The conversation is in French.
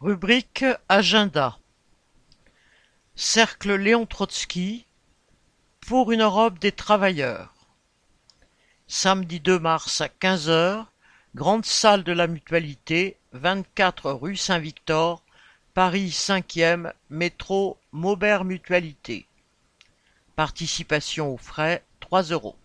Rubrique agenda. Cercle Léon Trotsky pour une Europe des travailleurs. Samedi deux mars à quinze heures, Grande salle de la Mutualité, vingt-quatre rue Saint-Victor, Paris cinquième, métro Maubert Mutualité. Participation aux frais, trois euros.